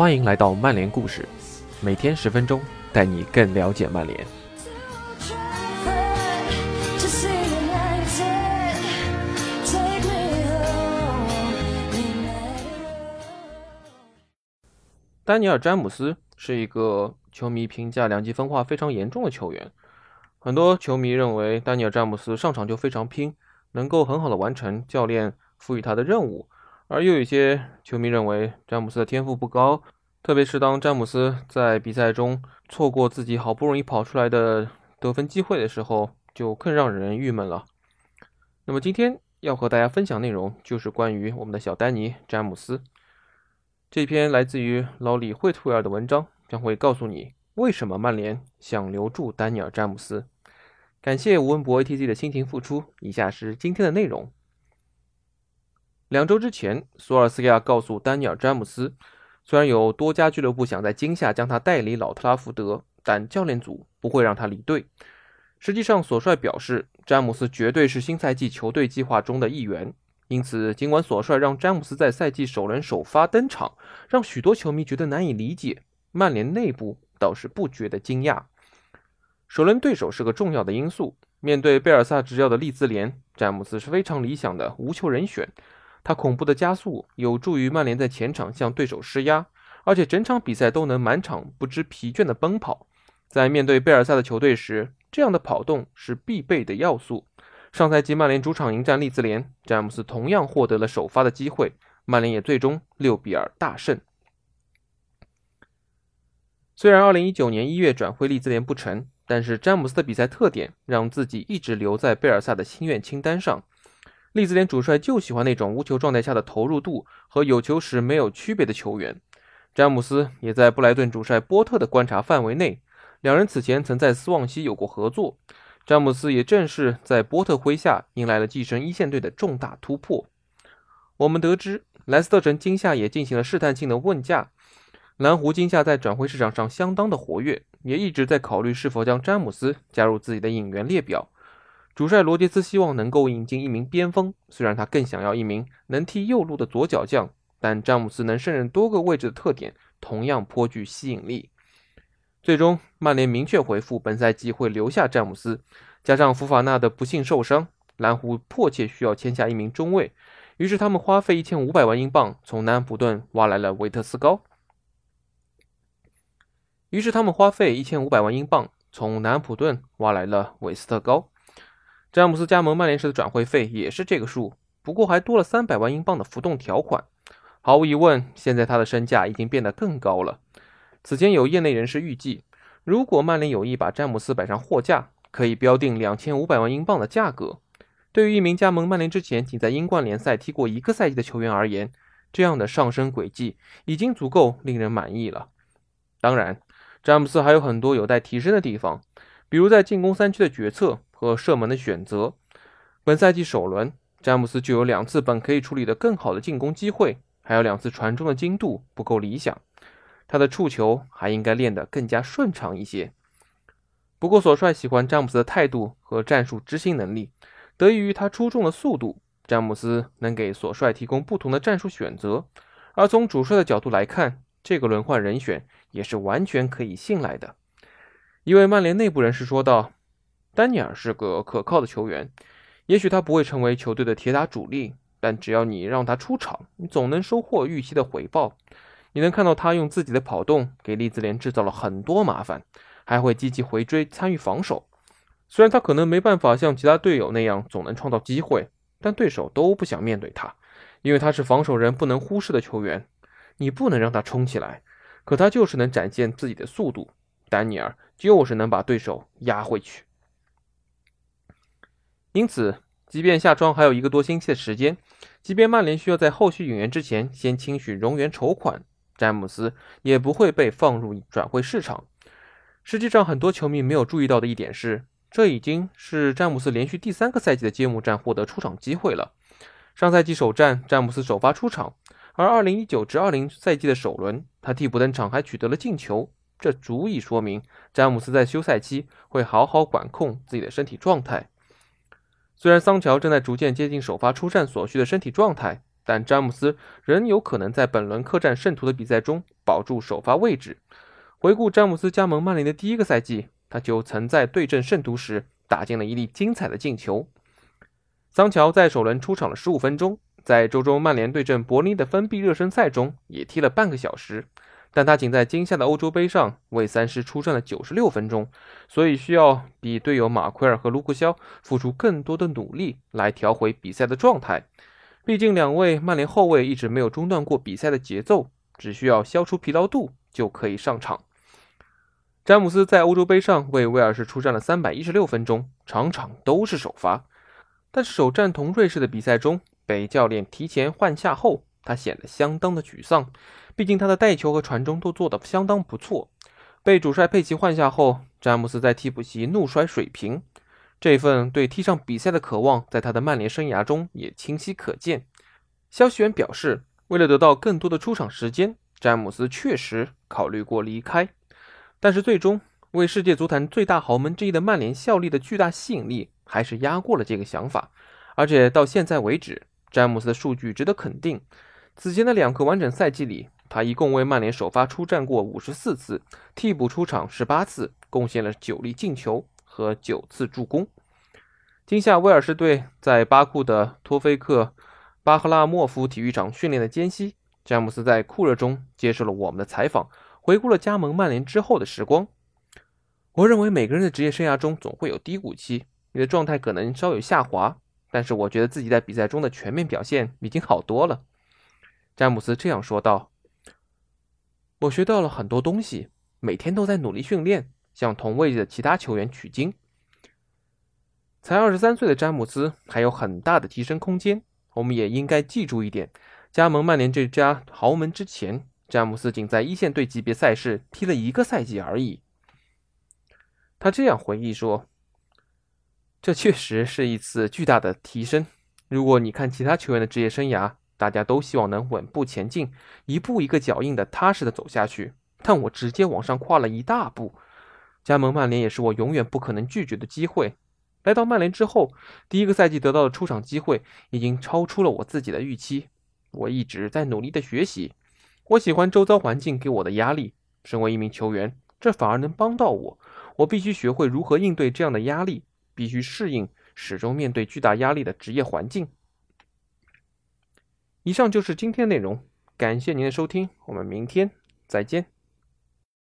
欢迎来到曼联故事，每天十分钟，带你更了解曼联。丹尼尔·詹姆斯是一个球迷评价两极分化非常严重的球员。很多球迷认为丹尼尔·詹姆斯上场就非常拼，能够很好的完成教练赋予他的任务。而又有些球迷认为詹姆斯的天赋不高，特别是当詹姆斯在比赛中错过自己好不容易跑出来的得分机会的时候，就更让人郁闷了。那么今天要和大家分享内容就是关于我们的小丹尼詹姆斯。这篇来自于老李惠特维尔的文章将会告诉你为什么曼联想留住丹尼尔詹姆斯。感谢吴文博 ATZ 的辛勤付出。以下是今天的内容。两周之前，索尔斯克亚告诉丹尼尔·詹姆斯，虽然有多家俱乐部想在今夏将他带离老特拉福德，但教练组不会让他离队。实际上，索帅表示，詹姆斯绝对是新赛季球队计划中的一员。因此，尽管索帅让詹姆斯在赛季首轮首发登场，让许多球迷觉得难以理解，曼联内部倒是不觉得惊讶。首轮对手是个重要的因素，面对贝尔萨执教的利兹联，詹姆斯是非常理想的无球人选。他恐怖的加速有助于曼联在前场向对手施压，而且整场比赛都能满场不知疲倦的奔跑。在面对贝尔萨的球队时，这样的跑动是必备的要素。上赛季曼联主场迎战利兹联，詹姆斯同样获得了首发的机会，曼联也最终六比二大胜。虽然2019年1月转会利兹联不成，但是詹姆斯的比赛特点让自己一直留在贝尔萨的心愿清单上。利兹联主帅就喜欢那种无球状态下的投入度和有球时没有区别的球员。詹姆斯也在布莱顿主帅波特的观察范围内，两人此前曾在斯旺西有过合作。詹姆斯也正是在波特麾下迎来了跻身一线队的重大突破。我们得知，莱斯特城今夏也进行了试探性的问价。蓝湖今夏在转会市场上相当的活跃，也一直在考虑是否将詹姆斯加入自己的引援列表。主帅罗杰斯希望能够引进一名边锋，虽然他更想要一名能踢右路的左脚将，但詹姆斯能胜任多个位置的特点同样颇具吸引力。最终，曼联明确回复本赛季会留下詹姆斯，加上福法纳的不幸受伤，蓝湖迫切需要签下一名中卫，于是他们花费一千五百万英镑从南安普顿挖来了维特斯高。于是他们花费一千五百万英镑从南安普顿挖来了韦斯特高。詹姆斯加盟曼联时的转会费也是这个数，不过还多了三百万英镑的浮动条款。毫无疑问，现在他的身价已经变得更高了。此前有业内人士预计，如果曼联有意把詹姆斯摆上货架，可以标定两千五百万英镑的价格。对于一名加盟曼联之前仅在英冠联赛踢过一个赛季的球员而言，这样的上升轨迹已经足够令人满意了。当然，詹姆斯还有很多有待提升的地方，比如在进攻三区的决策。和射门的选择，本赛季首轮，詹姆斯就有两次本可以处理的更好的进攻机会，还有两次传中的精度不够理想，他的触球还应该练得更加顺畅一些。不过，索帅喜欢詹姆斯的态度和战术执行能力，得益于他出众的速度，詹姆斯能给索帅提供不同的战术选择。而从主帅的角度来看，这个轮换人选也是完全可以信赖的。一位曼联内部人士说道。丹尼尔是个可靠的球员，也许他不会成为球队的铁打主力，但只要你让他出场，你总能收获预期的回报。你能看到他用自己的跑动给利兹联制造了很多麻烦，还会积极回追参与防守。虽然他可能没办法像其他队友那样总能创造机会，但对手都不想面对他，因为他是防守人不能忽视的球员。你不能让他冲起来，可他就是能展现自己的速度。丹尼尔就是能把对手压回去。因此，即便下窗还有一个多星期的时间，即便曼联需要在后续引援之前先清取容源筹款，詹姆斯也不会被放入转会市场。实际上，很多球迷没有注意到的一点是，这已经是詹姆斯连续第三个赛季的揭幕战获得出场机会了。上赛季首战，詹姆斯首发出场，而2019至20赛季的首轮，他替补登场还取得了进球，这足以说明詹姆斯在休赛期会好好管控自己的身体状态。虽然桑乔正在逐渐接近首发出战所需的身体状态，但詹姆斯仍有可能在本轮客战圣徒的比赛中保住首发位置。回顾詹姆斯加盟曼联的第一个赛季，他就曾在对阵圣徒时打进了一粒精彩的进球。桑乔在首轮出场了十五分钟，在周中曼联对阵伯尼的封闭热身赛中也踢了半个小时，但他仅在今夏的欧洲杯上为三狮出战了九十六分钟，所以需要比队友马奎尔和卢克肖付出更多的努力来调回比赛的状态。毕竟，两位曼联后卫一直没有中断过比赛的节奏，只需要消除疲劳度就可以上场。詹姆斯在欧洲杯上为威尔士出战了三百一十六分钟，场场都是首发。但是首战同瑞士的比赛中，被教练提前换下后，他显得相当的沮丧。毕竟他的带球和传中都做得相当不错。被主帅佩奇换下后，詹姆斯在替补席怒摔水瓶。这份对踢上比赛的渴望，在他的曼联生涯中也清晰可见。消息源表示，为了得到更多的出场时间，詹姆斯确实考虑过离开，但是最终为世界足坛最大豪门之一的曼联效力的巨大吸引力，还是压过了这个想法。而且到现在为止，詹姆斯的数据值得肯定。此前的两个完整赛季里，他一共为曼联首发出战过五十四次，替补出场十八次，贡献了九粒进球。和九次助攻。今夏威尔士队在巴库的托菲克巴赫拉莫夫体育场训练的间隙，詹姆斯在酷热中接受了我们的采访，回顾了加盟曼联之后的时光。我认为每个人的职业生涯中总会有低谷期，你的状态可能稍有下滑，但是我觉得自己在比赛中的全面表现已经好多了。詹姆斯这样说道：“我学到了很多东西，每天都在努力训练。”向同位置的其他球员取经。才二十三岁的詹姆斯还有很大的提升空间。我们也应该记住一点：加盟曼联这家豪门之前，詹姆斯仅在一线队级别赛事踢了一个赛季而已。他这样回忆说：“这确实是一次巨大的提升。如果你看其他球员的职业生涯，大家都希望能稳步前进，一步一个脚印的踏实的走下去，但我直接往上跨了一大步。”加盟曼联也是我永远不可能拒绝的机会。来到曼联之后，第一个赛季得到的出场机会已经超出了我自己的预期。我一直在努力的学习。我喜欢周遭环境给我的压力。身为一名球员，这反而能帮到我。我必须学会如何应对这样的压力，必须适应始终面对巨大压力的职业环境。以上就是今天内容，感谢您的收听，我们明天再见。